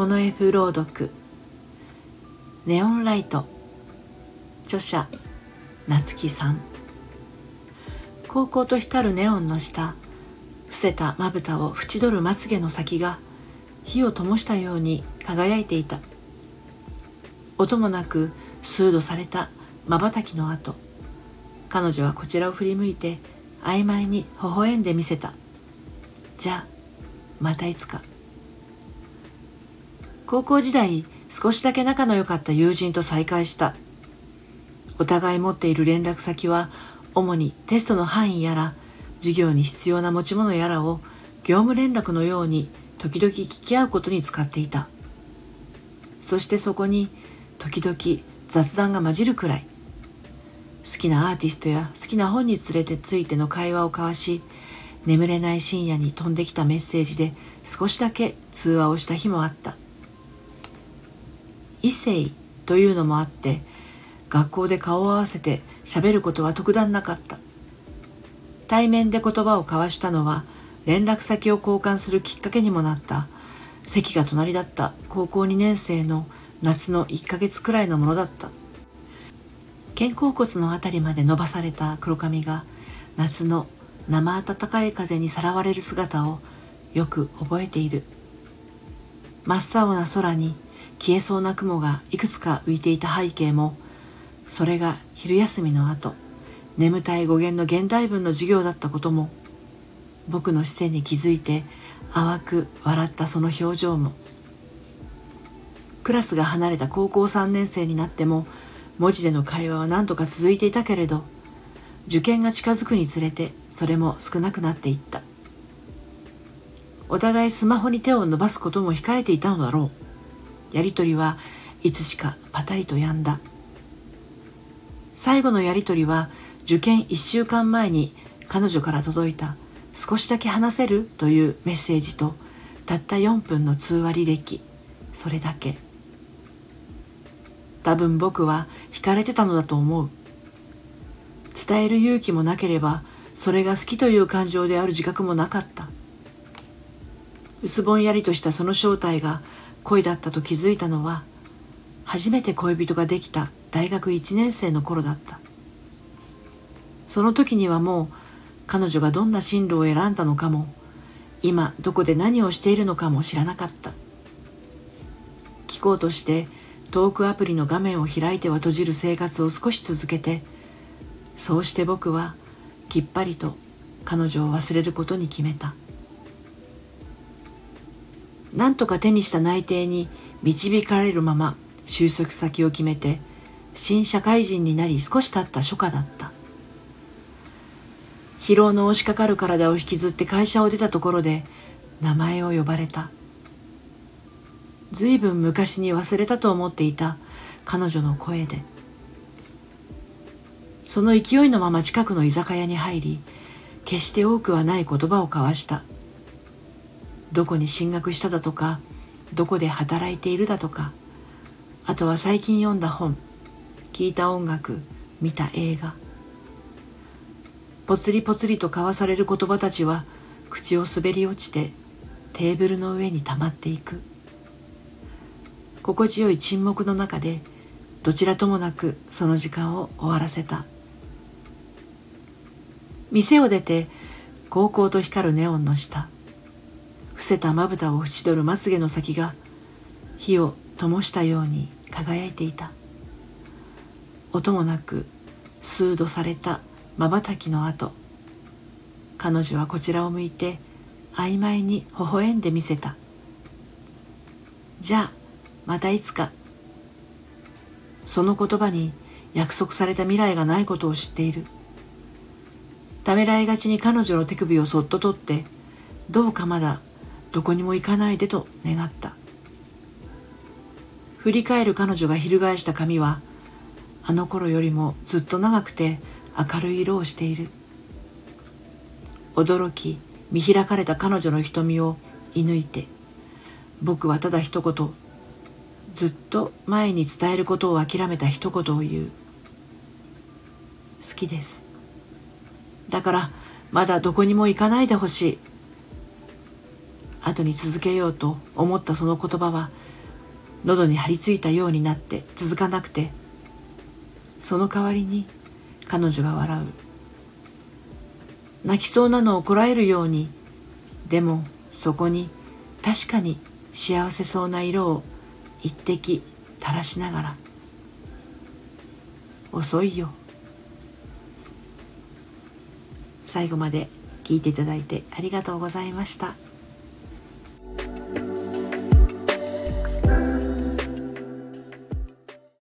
モノ F 朗読。ネオンライト。著者夏木さん。高校と光るネオンの下伏せたまぶたを縁取るまつげの先が火を灯したように輝いていた。音もなく数度されたまばたきの後。彼女はこちらを振り向いて曖昧に微笑んでみせた。じゃあまたいつか。高校時代少しだけ仲の良かった友人と再会した。お互い持っている連絡先は主にテストの範囲やら授業に必要な持ち物やらを業務連絡のように時々聞き合うことに使っていた。そしてそこに時々雑談が混じるくらい。好きなアーティストや好きな本につれてついての会話を交わし眠れない深夜に飛んできたメッセージで少しだけ通話をした日もあった。異性というのもあって学校で顔を合わせて喋ることは特段なかった。対面で言葉を交わしたのは連絡先を交換するきっかけにもなった。席が隣だった高校2年生の夏の1ヶ月くらいのものだった。肩甲骨の辺りまで伸ばされた黒髪が夏の生暖かい風にさらわれる姿をよく覚えている。真っ青な空に消えそうな雲がいくつか浮いていた背景もそれが昼休みの後眠たい語源の現代文の授業だったことも僕の視線に気づいて淡く笑ったその表情もクラスが離れた高校3年生になっても文字での会話は何とか続いていたけれど受験が近づくにつれてそれも少なくなっていった。お互いスマホに手を伸ばすことも控えていたのだろう。やりとりはいつしかパタリと止んだ。最後のやりとりは受験1週間前に彼女から届いた「少しだけ話せる?」というメッセージとたった4分の通話履歴それだけ。多分僕は惹かれてたのだと思う。伝える勇気もなければそれが好きという感情である自覚もなかった。薄ぼんやりとしたその正体が恋だったと気づいたのは初めて恋人ができた大学1年生の頃だった。その時にはもう彼女がどんな進路を選んだのかも今どこで何をしているのかも知らなかった。聞こうとしてトークアプリの画面を開いては閉じる生活を少し続けてそうして僕はきっぱりと彼女を忘れることに決めた。何とか手にした内定に導かれるまま就職先を決めて新社会人になり少し経った初夏だった。疲労の押しかかる体を引きずって会社を出たところで名前を呼ばれた。随分昔に忘れたと思っていた彼女の声で。その勢いのまま近くの居酒屋に入り決して多くはない言葉を交わした。どこに進学しただとかどこで働いているだとかあとは最近読んだ本聞いた音楽見た映画。ぽつりぽつりと交わされる言葉たちは口を滑り落ちてテーブルの上に溜まっていく。心地よい沈黙の中でどちらともなくその時間を終わらせた。店を出て高校と光るネオンの下。伏せたまぶたを縁取るまつげの先が火を灯したように輝いていた。音もなく数度されたまばたきの後彼女はこちらを向いて曖昧に微笑んでみせた。じゃあまたいつか。その言葉に約束された未来がないことを知っている。ためらいがちに彼女の手首をそっと取ってどうかまだどこにも行かないでと願った。振り返る彼女が翻した髪はあの頃よりもずっと長くて明るい色をしている。驚き見開かれた彼女の瞳を射抜いて僕はただ一言ずっと前に伝えることを諦めた一言を言う。好きです。だからまだどこにも行かないでほしい。後に続けようと思ったその言葉は喉に張り付いたようになって続かなくてその代わりに彼女が笑う。泣きそうなのをこらえるようにでもそこに確かに幸せそうな色を一滴垂らしながら。遅いよ。最後まで聞いていただいてありがとうございました。